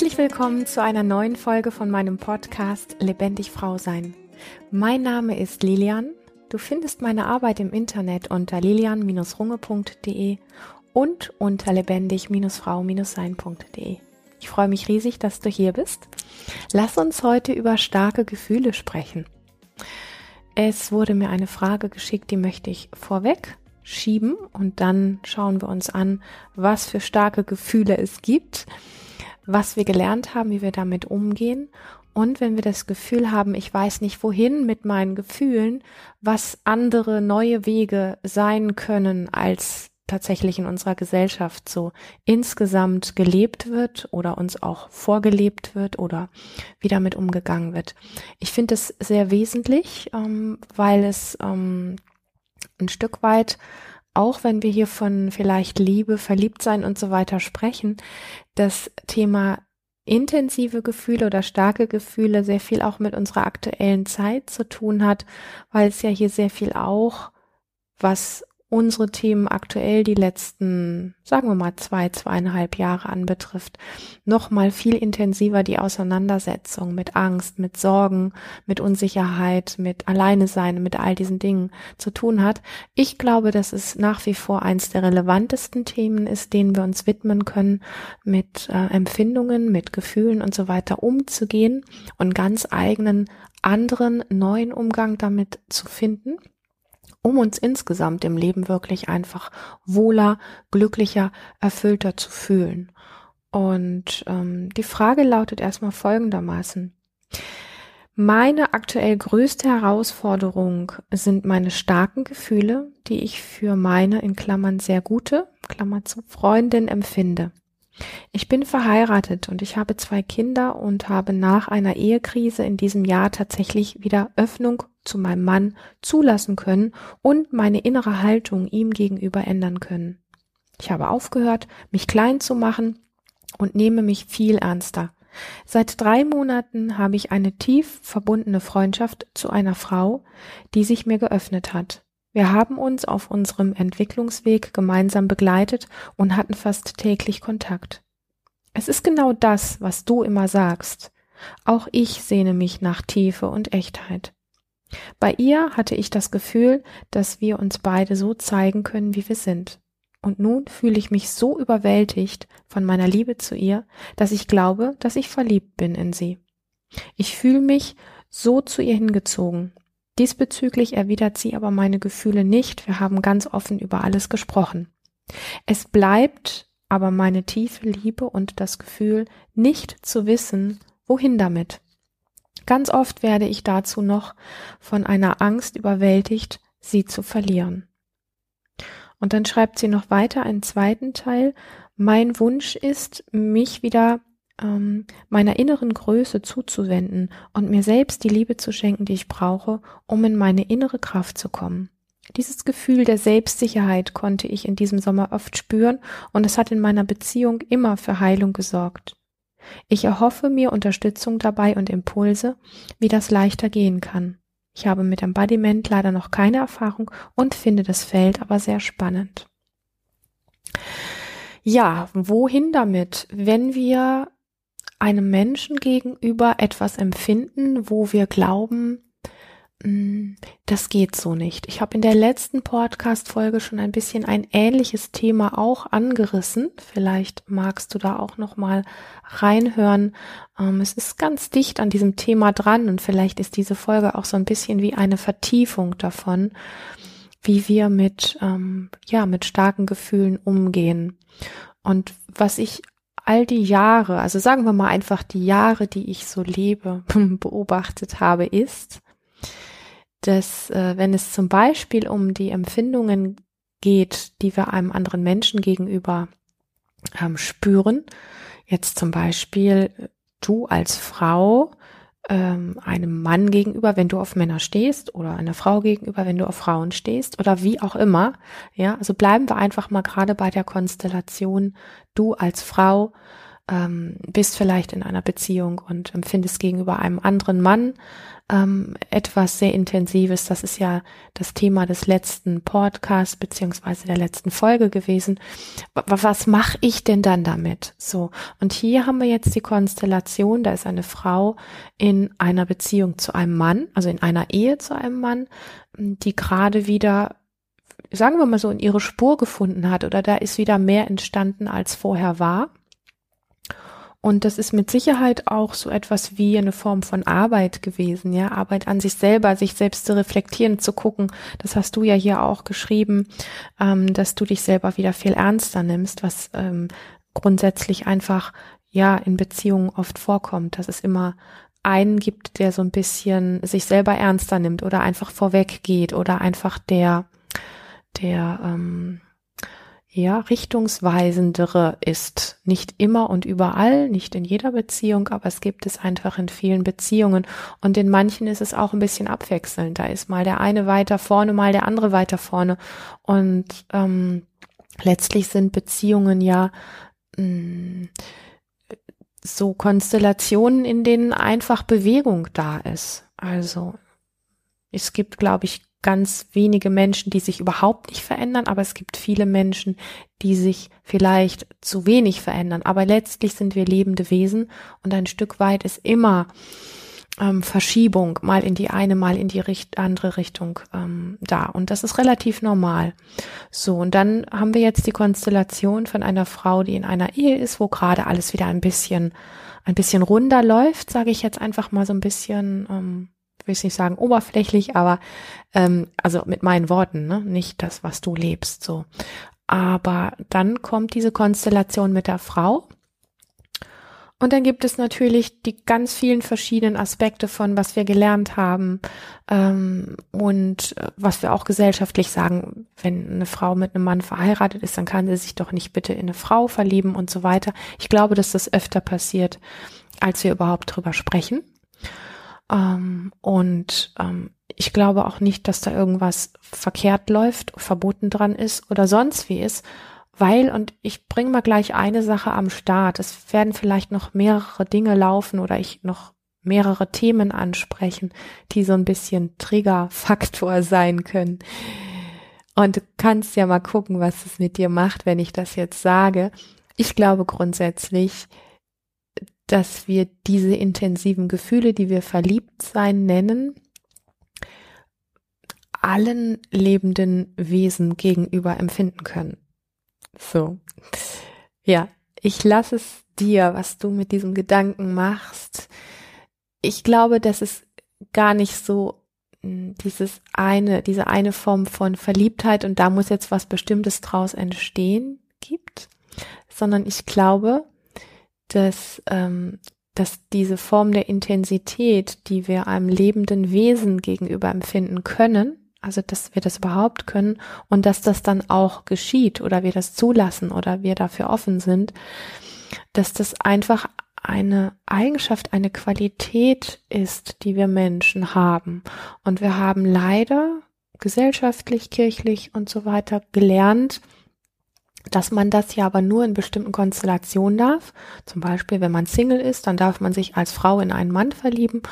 Herzlich willkommen zu einer neuen Folge von meinem Podcast Lebendig Frau Sein. Mein Name ist Lilian. Du findest meine Arbeit im Internet unter lilian-runge.de und unter lebendig-frau-sein.de. Ich freue mich riesig, dass du hier bist. Lass uns heute über starke Gefühle sprechen. Es wurde mir eine Frage geschickt, die möchte ich vorweg schieben und dann schauen wir uns an, was für starke Gefühle es gibt, was wir gelernt haben, wie wir damit umgehen und wenn wir das Gefühl haben, ich weiß nicht wohin mit meinen Gefühlen, was andere neue Wege sein können als tatsächlich in unserer Gesellschaft so insgesamt gelebt wird oder uns auch vorgelebt wird oder wie damit umgegangen wird. Ich finde es sehr wesentlich, ähm, weil es ähm, ein Stück weit, auch wenn wir hier von vielleicht Liebe, Verliebtsein und so weiter sprechen, das Thema intensive Gefühle oder starke Gefühle sehr viel auch mit unserer aktuellen Zeit zu tun hat, weil es ja hier sehr viel auch, was unsere Themen aktuell die letzten, sagen wir mal, zwei, zweieinhalb Jahre anbetrifft, noch mal viel intensiver die Auseinandersetzung mit Angst, mit Sorgen, mit Unsicherheit, mit Alleine sein, mit all diesen Dingen zu tun hat. Ich glaube, dass es nach wie vor eins der relevantesten Themen ist, denen wir uns widmen können, mit äh, Empfindungen, mit Gefühlen und so weiter umzugehen und ganz eigenen anderen neuen Umgang damit zu finden um uns insgesamt im Leben wirklich einfach wohler, glücklicher, erfüllter zu fühlen. Und ähm, die Frage lautet erstmal folgendermaßen. Meine aktuell größte Herausforderung sind meine starken Gefühle, die ich für meine in Klammern sehr gute, Klammer zu, Freundin empfinde. Ich bin verheiratet und ich habe zwei Kinder und habe nach einer Ehekrise in diesem Jahr tatsächlich wieder Öffnung zu meinem Mann zulassen können und meine innere Haltung ihm gegenüber ändern können. Ich habe aufgehört, mich klein zu machen und nehme mich viel ernster. Seit drei Monaten habe ich eine tief verbundene Freundschaft zu einer Frau, die sich mir geöffnet hat. Wir haben uns auf unserem Entwicklungsweg gemeinsam begleitet und hatten fast täglich Kontakt. Es ist genau das, was du immer sagst. Auch ich sehne mich nach Tiefe und Echtheit. Bei ihr hatte ich das Gefühl, dass wir uns beide so zeigen können, wie wir sind. Und nun fühle ich mich so überwältigt von meiner Liebe zu ihr, dass ich glaube, dass ich verliebt bin in sie. Ich fühle mich so zu ihr hingezogen. Diesbezüglich erwidert sie aber meine Gefühle nicht. Wir haben ganz offen über alles gesprochen. Es bleibt aber meine tiefe Liebe und das Gefühl, nicht zu wissen, wohin damit. Ganz oft werde ich dazu noch von einer Angst überwältigt, sie zu verlieren. Und dann schreibt sie noch weiter einen zweiten Teil. Mein Wunsch ist, mich wieder ähm, meiner inneren Größe zuzuwenden und mir selbst die Liebe zu schenken, die ich brauche, um in meine innere Kraft zu kommen. Dieses Gefühl der Selbstsicherheit konnte ich in diesem Sommer oft spüren und es hat in meiner Beziehung immer für Heilung gesorgt. Ich erhoffe mir Unterstützung dabei und Impulse, wie das leichter gehen kann. Ich habe mit Embodiment leider noch keine Erfahrung und finde das Feld aber sehr spannend. Ja, wohin damit? Wenn wir einem Menschen gegenüber etwas empfinden, wo wir glauben, das geht so nicht. Ich habe in der letzten Podcast-Folge schon ein bisschen ein ähnliches Thema auch angerissen. Vielleicht magst du da auch noch mal reinhören. Ähm, es ist ganz dicht an diesem Thema dran und vielleicht ist diese Folge auch so ein bisschen wie eine Vertiefung davon, wie wir mit ähm, ja mit starken Gefühlen umgehen. Und was ich all die Jahre, also sagen wir mal einfach die Jahre, die ich so lebe, beobachtet habe, ist dass äh, wenn es zum Beispiel um die Empfindungen geht, die wir einem anderen Menschen gegenüber ähm, spüren, jetzt zum Beispiel du als Frau ähm, einem Mann gegenüber, wenn du auf Männer stehst, oder einer Frau gegenüber, wenn du auf Frauen stehst, oder wie auch immer. Ja, also bleiben wir einfach mal gerade bei der Konstellation du als Frau ähm, bist vielleicht in einer Beziehung und empfindest gegenüber einem anderen Mann ähm, etwas sehr Intensives. Das ist ja das Thema des letzten Podcasts beziehungsweise der letzten Folge gewesen. Was mache ich denn dann damit? So. Und hier haben wir jetzt die Konstellation, da ist eine Frau in einer Beziehung zu einem Mann, also in einer Ehe zu einem Mann, die gerade wieder sagen wir mal so, in ihre Spur gefunden hat oder da ist wieder mehr entstanden, als vorher war. Und das ist mit Sicherheit auch so etwas wie eine Form von Arbeit gewesen, ja, Arbeit an sich selber, sich selbst zu reflektieren, zu gucken. Das hast du ja hier auch geschrieben, ähm, dass du dich selber wieder viel ernster nimmst, was ähm, grundsätzlich einfach ja in Beziehungen oft vorkommt, dass es immer einen gibt, der so ein bisschen sich selber ernster nimmt oder einfach vorweg geht oder einfach der der ähm, ja, richtungsweisendere ist. Nicht immer und überall, nicht in jeder Beziehung, aber es gibt es einfach in vielen Beziehungen. Und in manchen ist es auch ein bisschen abwechselnd. Da ist mal der eine weiter vorne, mal der andere weiter vorne. Und ähm, letztlich sind Beziehungen ja mh, mm, so Konstellationen, in denen einfach Bewegung da ist. Also es gibt, glaube ich, ganz wenige Menschen, die sich überhaupt nicht verändern, aber es gibt viele Menschen, die sich vielleicht zu wenig verändern. Aber letztlich sind wir lebende Wesen und ein Stück weit ist immer ähm, Verschiebung mal in die eine, mal in die Richt andere Richtung ähm, da. Und das ist relativ normal. So, und dann haben wir jetzt die Konstellation von einer Frau, die in einer Ehe ist, wo gerade alles wieder ein bisschen, ein bisschen runder läuft, sage ich jetzt einfach mal so ein bisschen. Ähm, will ich nicht sagen oberflächlich, aber ähm, also mit meinen Worten, ne? nicht das, was du lebst, so. Aber dann kommt diese Konstellation mit der Frau. Und dann gibt es natürlich die ganz vielen verschiedenen Aspekte von, was wir gelernt haben ähm, und äh, was wir auch gesellschaftlich sagen, wenn eine Frau mit einem Mann verheiratet ist, dann kann sie sich doch nicht bitte in eine Frau verlieben und so weiter. Ich glaube, dass das öfter passiert, als wir überhaupt drüber sprechen. Ähm, und ähm, ich glaube auch nicht, dass da irgendwas verkehrt läuft, verboten dran ist oder sonst wie ist, weil, und ich bringe mal gleich eine Sache am Start, es werden vielleicht noch mehrere Dinge laufen oder ich noch mehrere Themen ansprechen, die so ein bisschen Triggerfaktor sein können. Und du kannst ja mal gucken, was es mit dir macht, wenn ich das jetzt sage. Ich glaube grundsätzlich, dass wir diese intensiven Gefühle, die wir verliebt sein nennen, allen lebenden Wesen gegenüber empfinden können. So. Ja, ich lasse es dir, was du mit diesem Gedanken machst. Ich glaube, dass es gar nicht so hm, dieses eine, diese eine Form von Verliebtheit und da muss jetzt was Bestimmtes draus entstehen gibt, sondern ich glaube, dass, ähm, dass diese Form der Intensität, die wir einem lebenden Wesen gegenüber empfinden können, also dass wir das überhaupt können und dass das dann auch geschieht oder wir das zulassen oder wir dafür offen sind, dass das einfach eine Eigenschaft, eine Qualität ist, die wir Menschen haben. Und wir haben leider gesellschaftlich, kirchlich und so weiter gelernt, dass man das ja aber nur in bestimmten Konstellationen darf. Zum Beispiel, wenn man Single ist, dann darf man sich als Frau in einen Mann verlieben.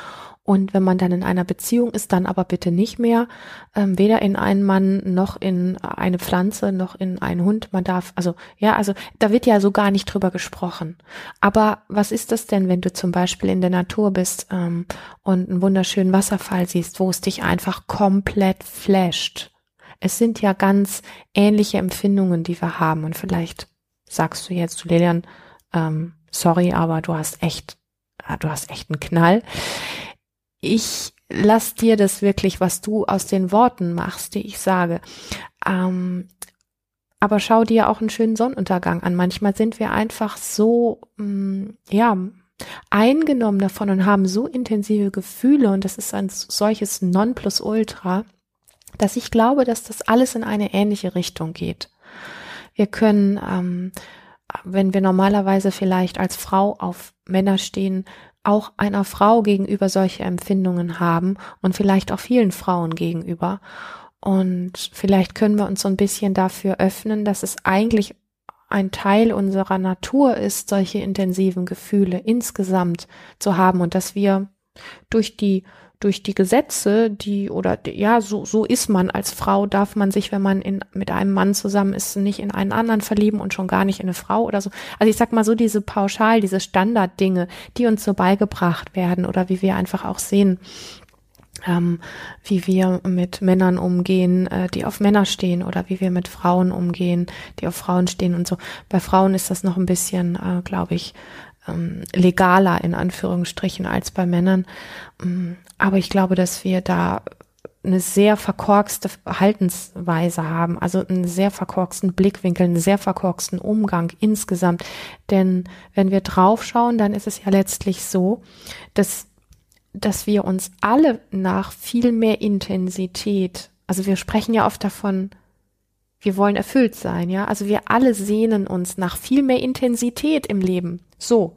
Und wenn man dann in einer Beziehung ist, dann aber bitte nicht mehr, ähm, weder in einen Mann noch in eine Pflanze noch in einen Hund. Man darf, also ja, also da wird ja so gar nicht drüber gesprochen. Aber was ist das denn, wenn du zum Beispiel in der Natur bist ähm, und einen wunderschönen Wasserfall siehst, wo es dich einfach komplett flasht? Es sind ja ganz ähnliche Empfindungen, die wir haben. Und vielleicht sagst du jetzt zu Lilian, ähm, sorry, aber du hast echt, äh, du hast echt einen Knall. Ich lass dir das wirklich, was du aus den Worten machst, die ich sage. Ähm, aber schau dir auch einen schönen Sonnenuntergang an. Manchmal sind wir einfach so, mh, mm, ja, eingenommen davon und haben so intensive Gefühle und das ist ein solches Nonplusultra dass ich glaube, dass das alles in eine ähnliche Richtung geht. Wir können, ähm, wenn wir normalerweise vielleicht als Frau auf Männer stehen, auch einer Frau gegenüber solche Empfindungen haben und vielleicht auch vielen Frauen gegenüber. Und vielleicht können wir uns so ein bisschen dafür öffnen, dass es eigentlich ein Teil unserer Natur ist, solche intensiven Gefühle insgesamt zu haben und dass wir durch die durch die Gesetze, die oder ja, so so ist man als Frau, darf man sich, wenn man in mit einem Mann zusammen ist, nicht in einen anderen verlieben und schon gar nicht in eine Frau oder so. Also ich sag mal so diese pauschal, diese Standarddinge, die uns so beigebracht werden oder wie wir einfach auch sehen, ähm, wie wir mit Männern umgehen, äh, die auf Männer stehen oder wie wir mit Frauen umgehen, die auf Frauen stehen und so. Bei Frauen ist das noch ein bisschen, äh, glaube ich, ähm, legaler in Anführungsstrichen als bei Männern. Ähm, aber ich glaube, dass wir da eine sehr verkorkste Verhaltensweise haben, also einen sehr verkorksten Blickwinkel, einen sehr verkorksten Umgang insgesamt. Denn wenn wir draufschauen, dann ist es ja letztlich so, dass dass wir uns alle nach viel mehr Intensität, also wir sprechen ja oft davon, wir wollen erfüllt sein, ja, also wir alle sehnen uns nach viel mehr Intensität im Leben. So.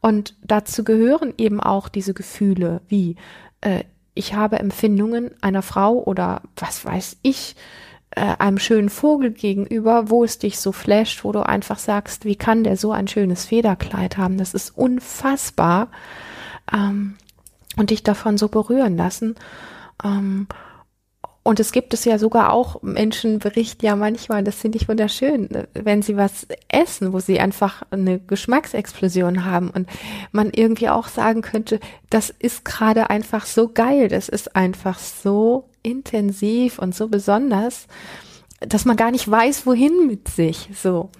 Und dazu gehören eben auch diese Gefühle wie äh, ich habe Empfindungen einer Frau oder was weiß ich, äh, einem schönen Vogel gegenüber, wo es dich so flasht, wo du einfach sagst, wie kann der so ein schönes Federkleid haben? Das ist unfassbar ähm, und dich davon so berühren lassen. Ähm, und es gibt es ja sogar auch, Menschen berichten ja manchmal, das finde ich wunderschön, wenn sie was essen, wo sie einfach eine Geschmacksexplosion haben und man irgendwie auch sagen könnte, das ist gerade einfach so geil, das ist einfach so intensiv und so besonders, dass man gar nicht weiß, wohin mit sich, so.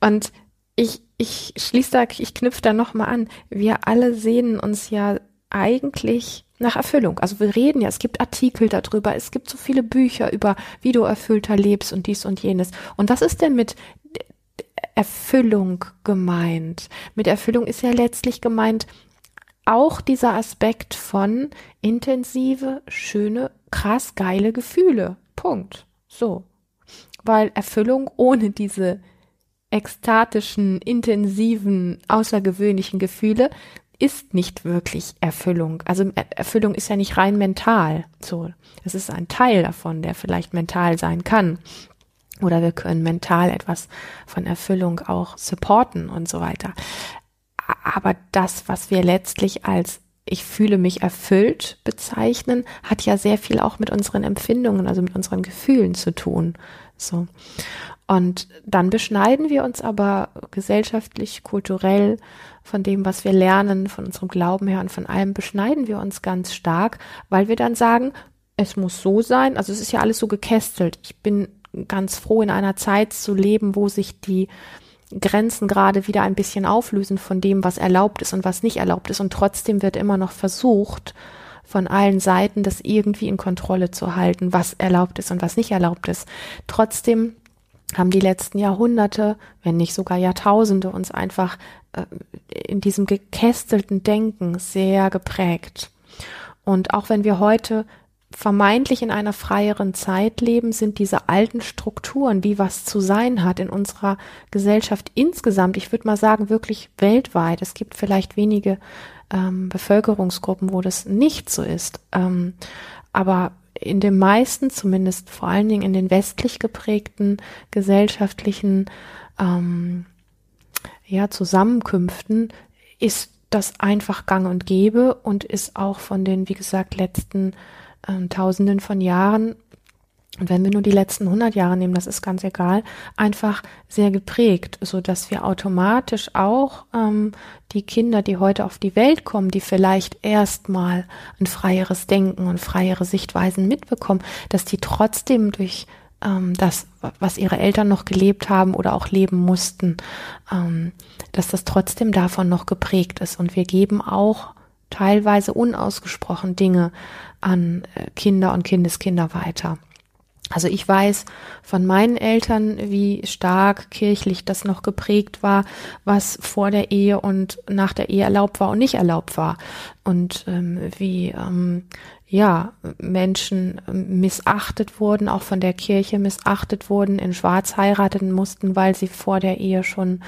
Und ich, ich schließe da, ich knüpfe da nochmal an. Wir alle sehnen uns ja eigentlich nach Erfüllung. Also wir reden ja, es gibt Artikel darüber, es gibt so viele Bücher über, wie du erfüllter lebst und dies und jenes. Und was ist denn mit Erfüllung gemeint? Mit Erfüllung ist ja letztlich gemeint auch dieser Aspekt von intensive, schöne, krass geile Gefühle. Punkt. So. Weil Erfüllung ohne diese ekstatischen, intensiven, außergewöhnlichen Gefühle ist nicht wirklich Erfüllung. Also Erfüllung ist ja nicht rein mental. So, es ist ein Teil davon, der vielleicht mental sein kann. Oder wir können mental etwas von Erfüllung auch supporten und so weiter. Aber das, was wir letztlich als ich fühle mich erfüllt bezeichnen, hat ja sehr viel auch mit unseren Empfindungen, also mit unseren Gefühlen zu tun. So. Und dann beschneiden wir uns aber gesellschaftlich, kulturell von dem, was wir lernen, von unserem Glauben her und von allem, beschneiden wir uns ganz stark, weil wir dann sagen, es muss so sein. Also es ist ja alles so gekästelt. Ich bin ganz froh, in einer Zeit zu leben, wo sich die Grenzen gerade wieder ein bisschen auflösen von dem, was erlaubt ist und was nicht erlaubt ist. Und trotzdem wird immer noch versucht, von allen Seiten das irgendwie in Kontrolle zu halten, was erlaubt ist und was nicht erlaubt ist. Trotzdem haben die letzten Jahrhunderte, wenn nicht sogar Jahrtausende, uns einfach äh, in diesem gekästelten Denken sehr geprägt. Und auch wenn wir heute vermeintlich in einer freieren Zeit leben, sind diese alten Strukturen, wie was zu sein hat in unserer Gesellschaft insgesamt, ich würde mal sagen, wirklich weltweit. Es gibt vielleicht wenige ähm, Bevölkerungsgruppen, wo das nicht so ist. Ähm, aber in den meisten, zumindest vor allen Dingen in den westlich geprägten gesellschaftlichen ähm, ja, Zusammenkünften, ist das einfach gang und gäbe und ist auch von den, wie gesagt, letzten äh, Tausenden von Jahren und wenn wir nur die letzten 100 Jahre nehmen, das ist ganz egal, einfach sehr geprägt, so dass wir automatisch auch ähm, die Kinder, die heute auf die Welt kommen, die vielleicht erstmal ein freieres Denken und freiere Sichtweisen mitbekommen, dass die trotzdem durch ähm, das, was ihre Eltern noch gelebt haben oder auch leben mussten, ähm, dass das trotzdem davon noch geprägt ist. Und wir geben auch teilweise unausgesprochen Dinge an äh, Kinder und Kindeskinder weiter. Also ich weiß von meinen Eltern, wie stark kirchlich das noch geprägt war, was vor der Ehe und nach der Ehe erlaubt war und nicht erlaubt war. Und ähm, wie ähm, ja Menschen ähm, missachtet wurden, auch von der Kirche missachtet wurden, in Schwarz heiraten mussten, weil sie vor der Ehe schon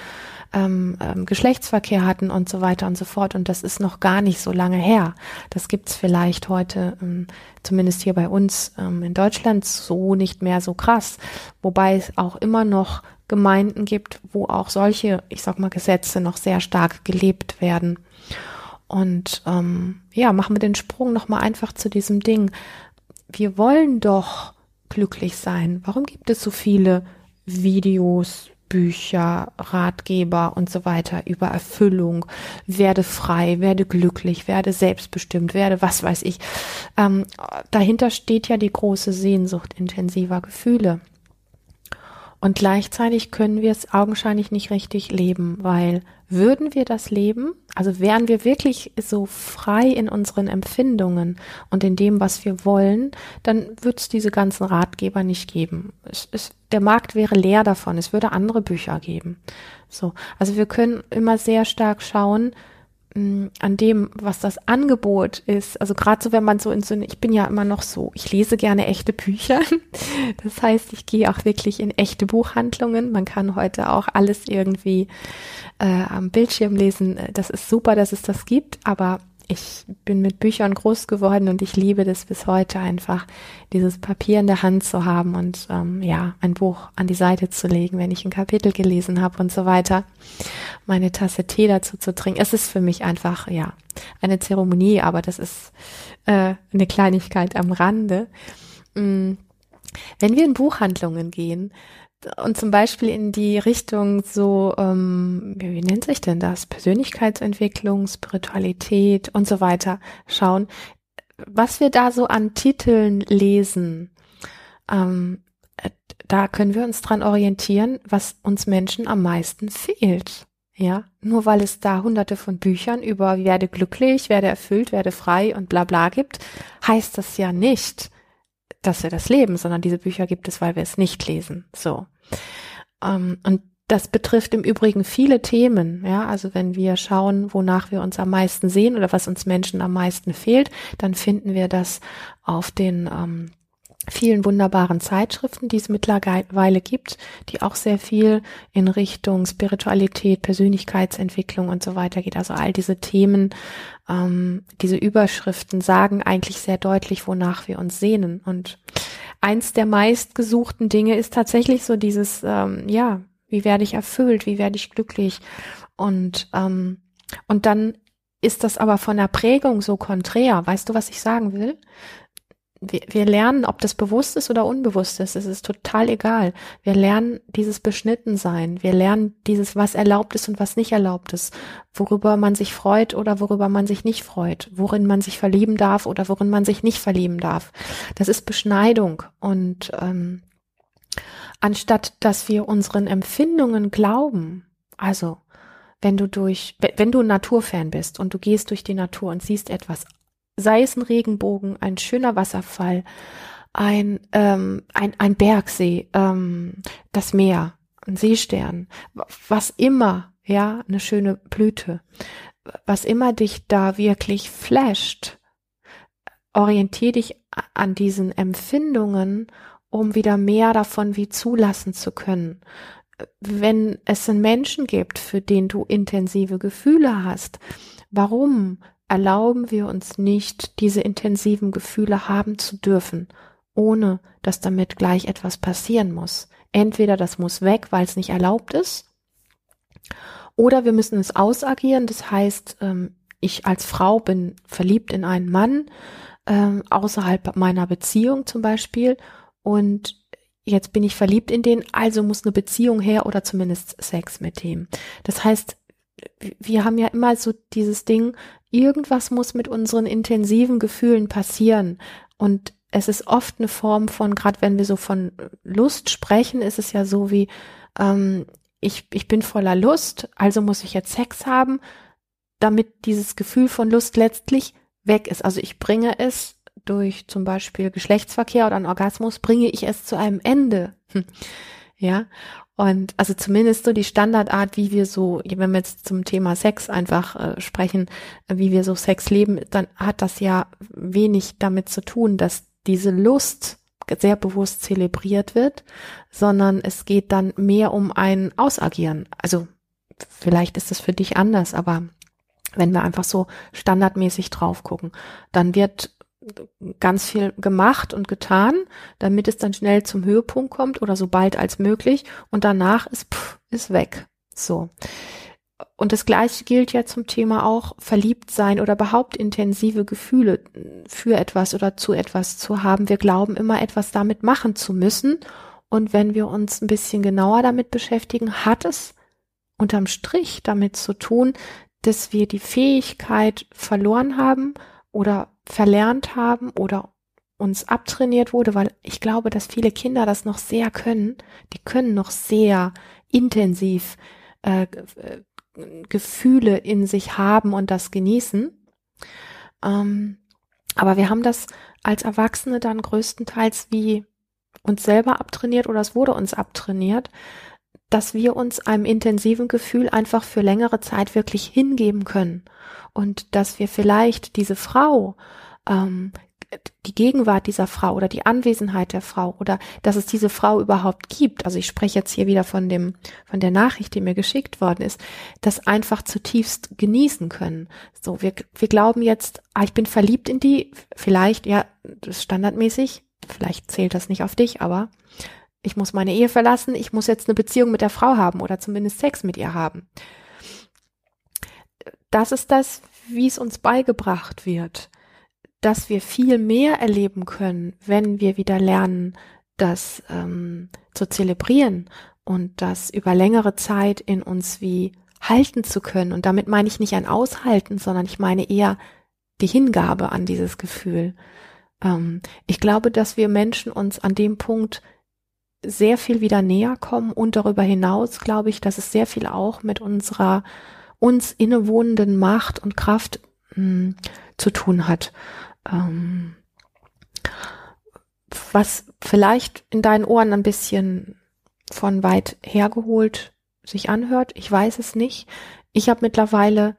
ähm, ähm, Geschlechtsverkehr hatten und so weiter und so fort. Und das ist noch gar nicht so lange her. Das gibt's vielleicht heute, ähm, zumindest hier bei uns ähm, in Deutschland, so nicht mehr so krass. Wobei es auch immer noch Gemeinden gibt, wo auch solche, ich sag mal, Gesetze noch sehr stark gelebt werden. Und ähm, ja, machen wir den Sprung nochmal einfach zu diesem Ding. Wir wollen doch glücklich sein. Warum gibt es so viele Videos, Bücher, Ratgeber und so weiter über Erfüllung, werde frei, werde glücklich, werde selbstbestimmt, werde was weiß ich. Ähm, dahinter steht ja die große Sehnsucht intensiver Gefühle. Und gleichzeitig können wir es augenscheinlich nicht richtig leben, weil würden wir das leben, also wären wir wirklich so frei in unseren Empfindungen und in dem, was wir wollen, dann würde es diese ganzen Ratgeber nicht geben. Es, es, der Markt wäre leer davon. Es würde andere Bücher geben. So, also wir können immer sehr stark schauen, an dem, was das Angebot ist. Also gerade so, wenn man so in so, ich bin ja immer noch so, ich lese gerne echte Bücher. Das heißt, ich gehe auch wirklich in echte Buchhandlungen. Man kann heute auch alles irgendwie äh, am Bildschirm lesen. Das ist super, dass es das gibt, aber ich bin mit Büchern groß geworden und ich liebe das bis heute einfach, dieses Papier in der Hand zu haben und ähm, ja, ein Buch an die Seite zu legen, wenn ich ein Kapitel gelesen habe und so weiter. Meine Tasse Tee dazu zu trinken. Es ist für mich einfach, ja, eine Zeremonie, aber das ist äh, eine Kleinigkeit am Rande. Mm. Wenn wir in Buchhandlungen gehen, und zum Beispiel in die Richtung so, ähm, wie, nennt sich denn das? Persönlichkeitsentwicklung, Spiritualität und so weiter schauen, was wir da so an Titeln lesen, ähm, äh, da können wir uns dran orientieren, was uns Menschen am meisten fehlt. Ja, nur weil es da hunderte von Büchern über werde glücklich, werde erfüllt, werde frei und bla bla gibt, heißt das ja nicht, dass wir das leben, sondern diese Bücher gibt es, weil wir es nicht lesen. So. Ähm, und das betrifft im Übrigen viele Themen. Ja, also wenn wir schauen, wonach wir uns am meisten sehen oder was uns Menschen am meisten fehlt, dann finden wir das auf den ähm, vielen wunderbaren Zeitschriften, die es mittlerweile gibt, die auch sehr viel in Richtung Spiritualität, Persönlichkeitsentwicklung und so weiter geht. Also all diese Themen, ähm, diese Überschriften sagen eigentlich sehr deutlich, wonach wir uns sehnen. Und eins der meistgesuchten Dinge ist tatsächlich so dieses, ähm, ja, wie werde ich erfüllt, wie werde ich glücklich? Und, ähm, und dann ist das aber von der Prägung so konträr. Weißt du, was ich sagen will? Wir, wir lernen, ob das bewusst ist oder unbewusst ist, es ist total egal. Wir lernen dieses Beschnittensein. Wir lernen dieses, was erlaubt ist und was nicht erlaubt ist, worüber man sich freut oder worüber man sich nicht freut, worin man sich verlieben darf oder worin man sich nicht verlieben darf. Das ist Beschneidung und ähm, anstatt dass wir unseren Empfindungen glauben, also wenn du durch, wenn du Naturfan bist und du gehst durch die Natur und siehst etwas sei es ein Regenbogen, ein schöner Wasserfall, ein, ähm, ein, ein Bergsee, ähm, das Meer, ein Seestern, was immer, ja, eine schöne Blüte, was immer dich da wirklich flasht, orientier dich an diesen Empfindungen, um wieder mehr davon wie zulassen zu können. Wenn es einen Menschen gibt, für den du intensive Gefühle hast, warum erlauben wir uns nicht, diese intensiven Gefühle haben zu dürfen, ohne dass damit gleich etwas passieren muss. Entweder das muss weg, weil es nicht erlaubt ist, oder wir müssen es ausagieren. Das heißt, ähm, ich als Frau bin verliebt in einen Mann, ähm, außerhalb meiner Beziehung zum Beispiel, und jetzt bin ich verliebt in den, also muss eine Beziehung her oder zumindest Sex mit dem. Das heißt, wir haben ja immer so dieses Ding, irgendwas muss mit unseren intensiven Gefühlen passieren. Und es ist oft eine Form von, gerade wenn wir so von Lust sprechen, ist es ja so wie, ähm, ich, ich bin voller Lust, also muss ich jetzt Sex haben, damit dieses Gefühl von Lust letztlich weg ist. Also ich bringe es durch zum Beispiel Geschlechtsverkehr oder einen Orgasmus, bringe ich es zu einem Ende. Ja, und also zumindest so die Standardart, wie wir so, wenn wir jetzt zum Thema Sex einfach äh, sprechen, wie wir so Sex leben, dann hat das ja wenig damit zu tun, dass diese Lust sehr bewusst zelebriert wird, sondern es geht dann mehr um ein Ausagieren. Also vielleicht ist es für dich anders, aber wenn wir einfach so standardmäßig drauf gucken, dann wird ganz viel gemacht und getan, damit es dann schnell zum Höhepunkt kommt oder so bald als möglich und danach ist pff, ist weg. So. Und das gleiche gilt ja zum Thema auch verliebt sein oder überhaupt intensive Gefühle für etwas oder zu etwas zu haben. Wir glauben immer etwas damit machen zu müssen. Und wenn wir uns ein bisschen genauer damit beschäftigen, hat es unterm Strich damit zu tun, dass wir die Fähigkeit verloren haben oder verlernt haben oder uns abtrainiert wurde, weil ich glaube, dass viele Kinder das noch sehr können. Die können noch sehr intensiv äh, äh Gefühle in sich haben und das genießen. Ähm, aber wir haben das als Erwachsene dann größtenteils wie uns selber abtrainiert oder es wurde uns abtrainiert, dass wir uns einem intensiven Gefühl einfach für längere Zeit wirklich hingeben können und dass wir vielleicht diese Frau ähm, die Gegenwart dieser Frau oder die Anwesenheit der Frau oder dass es diese Frau überhaupt gibt, also ich spreche jetzt hier wieder von dem, von der Nachricht, die mir geschickt worden ist, das einfach zutiefst genießen können. So, wir, wir glauben jetzt, ah, ich bin verliebt in die, vielleicht, ja, das ist standardmäßig, vielleicht zählt das nicht auf dich, aber ich muss meine Ehe verlassen, ich muss jetzt eine Beziehung mit der Frau haben oder zumindest Sex mit ihr haben. Das ist das, wie es uns beigebracht wird dass wir viel mehr erleben können, wenn wir wieder lernen, das ähm, zu zelebrieren und das über längere Zeit in uns wie halten zu können. Und damit meine ich nicht ein Aushalten, sondern ich meine eher die Hingabe an dieses Gefühl. Ähm, ich glaube, dass wir Menschen uns an dem Punkt sehr viel wieder näher kommen und darüber hinaus glaube ich, dass es sehr viel auch mit unserer uns innewohnenden Macht und Kraft mh, hm, zu tun hat ähm, was vielleicht in deinen Ohren ein bisschen von weit hergeholt sich anhört. Ich weiß es nicht. Ich habe mittlerweile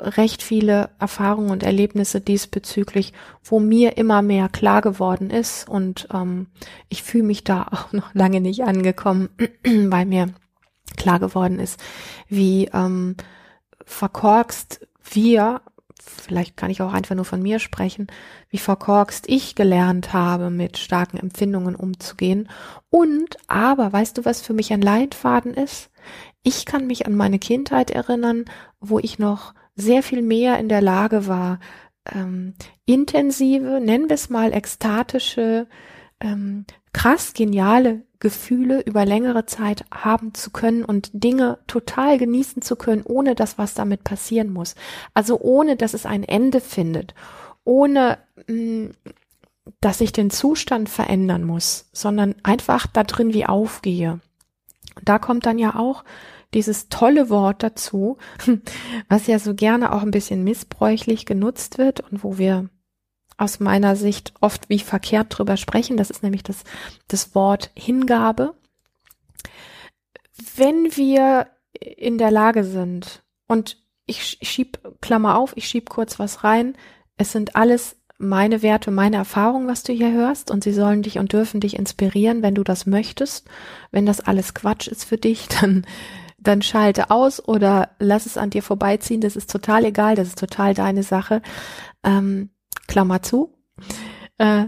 recht viele Erfahrungen und Erlebnisse diesbezüglich, wo mir immer mehr klar geworden ist und ähm, ich fühle mich da auch noch lange nicht angekommen, weil mir klar geworden ist, wie ähm, verkorkst wir vielleicht kann ich auch einfach nur von mir sprechen, wie verkorkst ich gelernt habe, mit starken Empfindungen umzugehen. Und, aber, weißt du, was für mich ein Leitfaden ist? Ich kann mich an meine Kindheit erinnern, wo ich noch sehr viel mehr in der Lage war, ähm, intensive, nennen wir es mal ekstatische, ähm, krass geniale Gefühle über längere Zeit haben zu können und Dinge total genießen zu können, ohne dass was damit passieren muss. Also ohne, dass es ein Ende findet, ohne mh, mm, dass ich den Zustand verändern muss, sondern einfach da drin wie aufgehe. Und da kommt dann ja auch dieses tolle Wort dazu, was ja so gerne auch ein bisschen missbräuchlich genutzt wird und wo wir aus meiner Sicht oft wie verkehrt drüber sprechen. Das ist nämlich das, das Wort Hingabe. Wenn wir in der Lage sind, und ich schieb, Klammer auf, ich schieb kurz was rein, es sind alles meine Werte, meine Erfahrungen, was du hier hörst, und sie sollen dich und dürfen dich inspirieren, wenn du das möchtest. Wenn das alles Quatsch ist für dich, dann, dann schalte aus oder lass es an dir vorbeiziehen. Das ist total egal, das ist total deine Sache. Ähm, Klammer zu. Äh,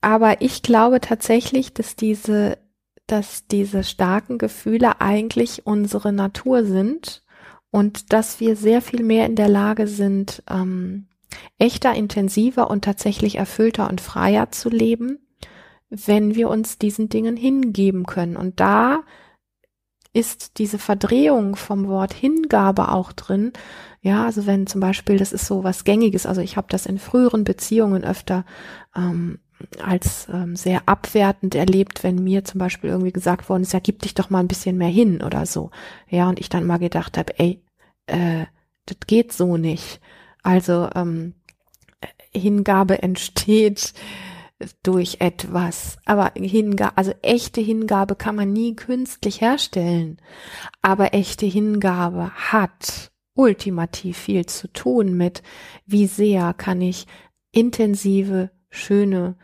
aber ich glaube tatsächlich, dass diese, dass diese starken Gefühle eigentlich unsere Natur sind und dass wir sehr viel mehr in der Lage sind, ähm, echter, intensiver und tatsächlich erfüllter und freier zu leben, wenn wir uns diesen Dingen hingeben können. Und da ist diese Verdrehung vom Wort Hingabe auch drin, ja, also wenn zum Beispiel, das ist so was Gängiges, also ich habe das in früheren Beziehungen öfter ähm, als ähm, sehr abwertend erlebt, wenn mir zum Beispiel irgendwie gesagt worden ist, ja, gib dich doch mal ein bisschen mehr hin oder so. Ja, und ich dann mal gedacht habe, ey, äh, das geht so nicht. Also ähm, Hingabe entsteht durch etwas. Aber Hingabe, also echte Hingabe kann man nie künstlich herstellen. Aber echte Hingabe hat ultimativ viel zu tun mit, wie sehr kann ich intensive, schöne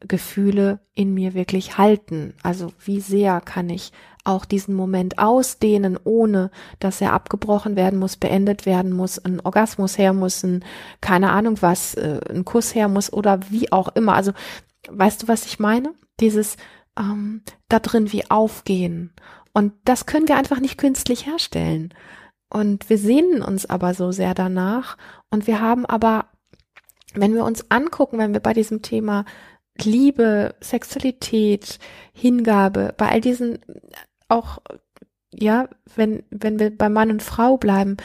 Gefühle in mir wirklich halten. Also wie sehr kann ich auch diesen Moment ausdehnen, ohne dass er abgebrochen werden muss, beendet werden muss, ein Orgasmus her muss, ein, keine Ahnung was, äh, ein Kuss her muss oder wie auch immer. Also, weißt du, was ich meine? Dieses ähm, da drin wie aufgehen. Und das können wir einfach nicht künstlich herstellen. Und wir sehnen uns aber so sehr danach. Und wir haben aber, wenn wir uns angucken, wenn wir bei diesem Thema Liebe, Sexualität, Hingabe, bei all diesen auch, ja, wenn, wenn wir bei Mann und Frau bleiben,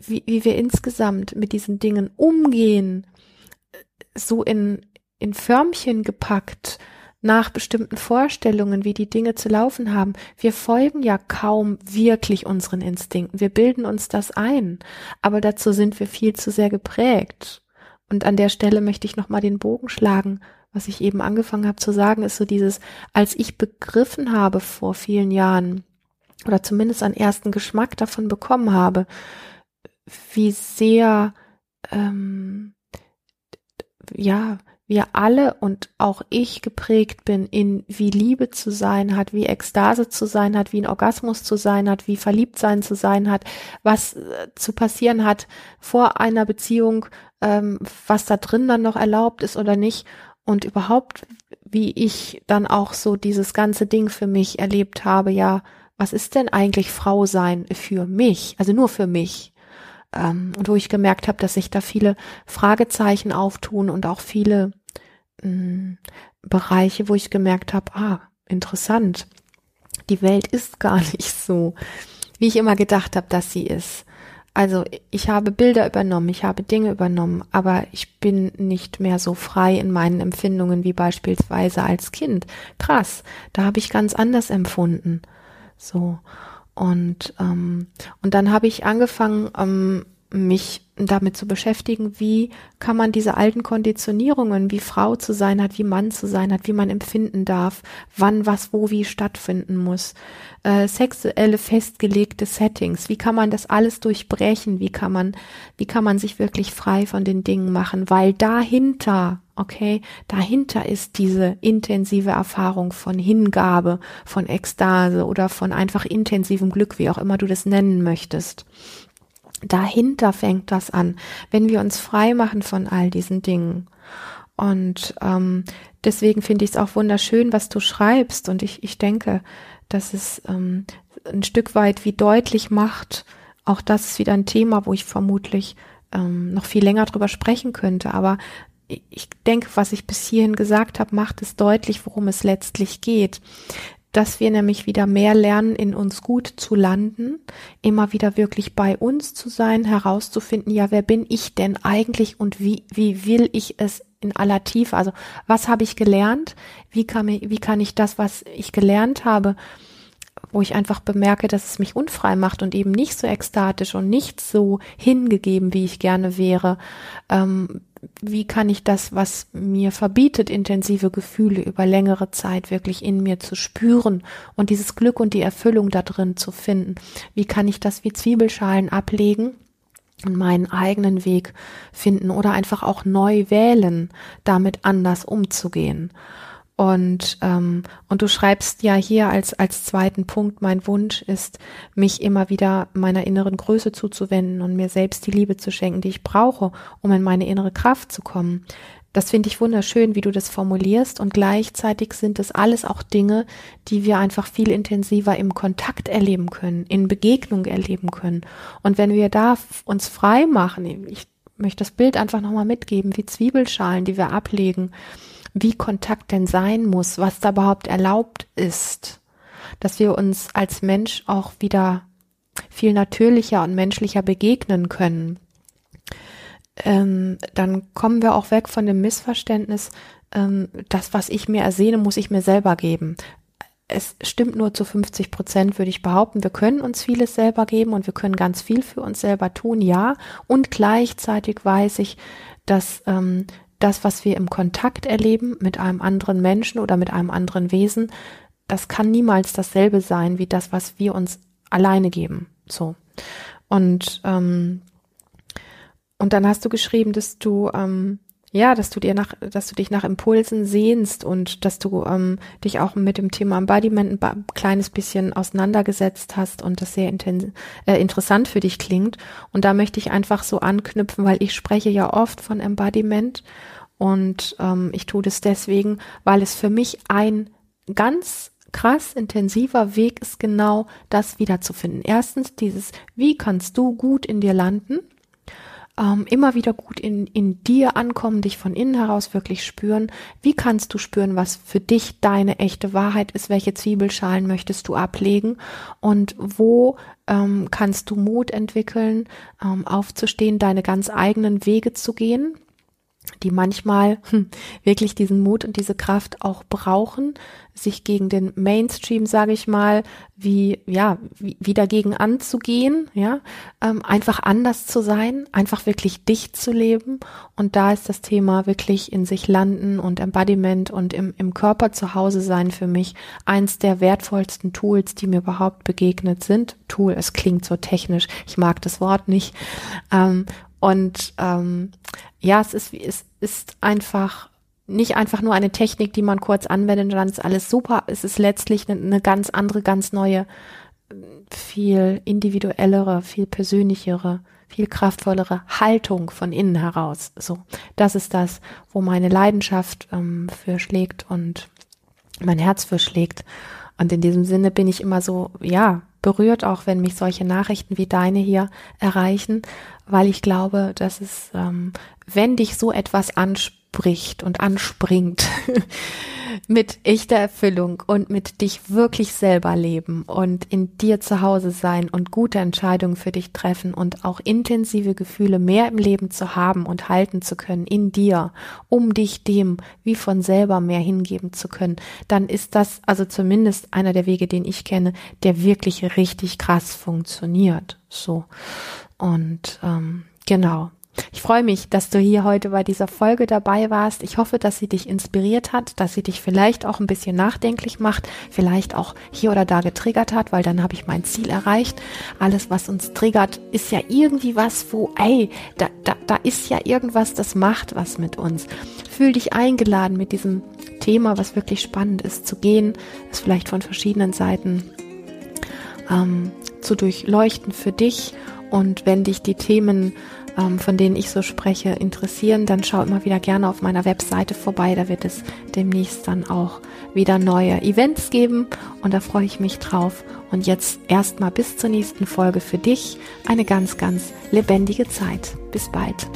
wie, wie wir insgesamt mit diesen Dingen umgehen, so in, in Förmchen gepackt, nach bestimmten Vorstellungen, wie die Dinge zu laufen haben. Wir folgen ja kaum wirklich unseren Instinkten. Wir bilden uns das ein. Aber dazu sind wir viel zu sehr geprägt. Und an der Stelle möchte ich nochmal den Bogen schlagen. Was ich eben angefangen habe zu sagen, ist so dieses, als ich begriffen habe vor vielen Jahren, oder zumindest einen ersten Geschmack davon bekommen habe, wie sehr, ähm, ja, wir alle und auch ich geprägt bin in wie Liebe zu sein hat, wie Ekstase zu sein hat, wie ein Orgasmus zu sein hat, wie verliebt sein zu sein hat, was äh, zu passieren hat vor einer Beziehung, ähm, was da drin dann noch erlaubt ist oder nicht und überhaupt wie ich dann auch so dieses ganze Ding für mich erlebt habe, ja, was ist denn eigentlich Frau sein für mich, also nur für mich? ähm, und wo ich gemerkt habe, dass sich da viele Fragezeichen auftun und auch viele mh, mm, Bereiche, wo ich gemerkt habe, ah, interessant, die Welt ist gar nicht so, wie ich immer gedacht habe, dass sie ist. Also ich habe Bilder übernommen, ich habe Dinge übernommen, aber ich bin nicht mehr so frei in meinen Empfindungen wie beispielsweise als Kind. Krass, da habe ich ganz anders empfunden. So. Und, ähm, und dann habe ich angefangen, ähm, mich damit zu beschäftigen, wie kann man diese alten Konditionierungen, wie Frau zu sein hat, wie Mann zu sein hat, wie man empfinden darf, wann was wo wie stattfinden muss, äh, sexuelle festgelegte Settings, wie kann man das alles durchbrechen, wie kann man, wie kann man sich wirklich frei von den Dingen machen, weil dahinter, okay, dahinter ist diese intensive Erfahrung von Hingabe, von Ekstase oder von einfach intensivem Glück, wie auch immer du das nennen möchtest dahinter fängt das an, wenn wir uns frei machen von all diesen Dingen. Und ähm, deswegen finde ich es auch wunderschön, was du schreibst. Und ich, ich denke, dass es ähm, ein Stück weit wie deutlich macht, auch das ist wieder ein Thema, wo ich vermutlich ähm, noch viel länger drüber sprechen könnte. Aber ich denke, was ich bis hierhin gesagt habe, macht es deutlich, worum es letztlich geht dass wir nämlich wieder mehr lernen, in uns gut zu landen, immer wieder wirklich bei uns zu sein, herauszufinden, ja, wer bin ich denn eigentlich und wie, wie will ich es in aller Tiefe? Also, was habe ich gelernt? Wie kann, ich, wie kann ich das, was ich gelernt habe, wo ich einfach bemerke, dass es mich unfrei macht und eben nicht so ekstatisch und nicht so hingegeben, wie ich gerne wäre, ähm, wie kann ich das, was mir verbietet, intensive Gefühle über längere Zeit wirklich in mir zu spüren und dieses Glück und die Erfüllung da drin zu finden? Wie kann ich das wie Zwiebelschalen ablegen? und meinen eigenen Weg finden oder einfach auch neu wählen, damit anders umzugehen. Und, ähm, und du schreibst ja hier als, als zweiten Punkt, mein Wunsch ist, mich immer wieder meiner inneren Größe zuzuwenden und mir selbst die Liebe zu schenken, die ich brauche, um in meine innere Kraft zu kommen. Das finde ich wunderschön, wie du das formulierst und gleichzeitig sind es alles auch Dinge, die wir einfach viel intensiver im Kontakt erleben können, in Begegnung erleben können. Und wenn wir da uns frei machen, ich möchte das Bild einfach nochmal mitgeben, wie Zwiebelschalen, die wir ablegen, wie Kontakt denn sein muss, was da überhaupt erlaubt ist, dass wir uns als Mensch auch wieder viel natürlicher und menschlicher begegnen können, ähm, dann kommen wir auch weg von dem Missverständnis, ähm, das, was ich mir ersehne, muss ich mir selber geben. Es stimmt nur zu 50 Prozent, würde ich behaupten. Wir können uns vieles selber geben und wir können ganz viel für uns selber tun, ja. Und gleichzeitig weiß ich, dass ähm, das, was wir im Kontakt erleben mit einem anderen Menschen oder mit einem anderen Wesen, das kann niemals dasselbe sein wie das, was wir uns alleine geben. So. Und, ähm, und dann hast du geschrieben, dass du ähm, ja, dass du dir nach, dass du dich nach Impulsen sehnst und dass du ähm, dich auch mit dem Thema Embodiment ein kleines bisschen auseinandergesetzt hast und das sehr äh, interessant für dich klingt. Und da möchte ich einfach so anknüpfen, weil ich spreche ja oft von Embodiment und ähm, ich tue das deswegen, weil es für mich ein ganz krass intensiver Weg ist, genau das wiederzufinden. Erstens dieses, wie kannst du gut in dir landen? Ähm, immer wieder gut in, in dir ankommen, dich von innen heraus wirklich spüren. Wie kannst du spüren, was für dich deine echte Wahrheit ist? Welche Zwiebelschalen möchtest du ablegen? Und wo ähm, kannst du Mut entwickeln, ähm, aufzustehen, deine ganz eigenen Wege zu gehen? Die manchmal hm, wirklich diesen Mut und diese Kraft auch brauchen, sich gegen den Mainstream, sage ich mal, wie ja wie, wie dagegen anzugehen, ja, ähm, einfach anders zu sein, einfach wirklich dicht zu leben. Und da ist das Thema wirklich in sich landen und Embodiment und im, im Körper zu Hause sein für mich eins der wertvollsten Tools, die mir überhaupt begegnet sind. Tool, es klingt so technisch, ich mag das Wort nicht. Ähm, und ähm, ja, es ist, es ist einfach nicht einfach nur eine Technik, die man kurz anwendet, dann ist alles super. Es ist letztlich eine, eine ganz andere, ganz neue, viel individuellere, viel persönlichere, viel kraftvollere Haltung von innen heraus. So, das ist das, wo meine Leidenschaft ähm, für schlägt und mein Herz für schlägt. Und in diesem Sinne bin ich immer so, ja, berührt, auch wenn mich solche Nachrichten wie deine hier erreichen, weil ich glaube, dass es, ähm, wenn dich so etwas anspricht und anspringt, mit echter Erfüllung und mit dich wirklich selber leben und in dir zu Hause sein und gute Entscheidungen für dich treffen und auch intensive Gefühle mehr im Leben zu haben und halten zu können in dir, um dich dem wie von selber mehr hingeben zu können, dann ist das also zumindest einer der Wege, den ich kenne, der wirklich richtig krass funktioniert. So. Und ähm, genau. Ich freue mich, dass du hier heute bei dieser Folge dabei warst. Ich hoffe, dass sie dich inspiriert hat, dass sie dich vielleicht auch ein bisschen nachdenklich macht, vielleicht auch hier oder da getriggert hat, weil dann habe ich mein Ziel erreicht. Alles, was uns triggert, ist ja irgendwie was, wo, ey, da, da, da ist ja irgendwas, das macht was mit uns. Fühl dich eingeladen, mit diesem Thema, was wirklich spannend ist, zu gehen, es vielleicht von verschiedenen Seiten ähm, zu durchleuchten für dich. Und wenn dich die Themen von denen ich so spreche, interessieren, dann schau immer wieder gerne auf meiner Webseite vorbei. Da wird es demnächst dann auch wieder neue Events geben und da freue ich mich drauf. Und jetzt erstmal bis zur nächsten Folge für dich eine ganz, ganz lebendige Zeit. Bis bald.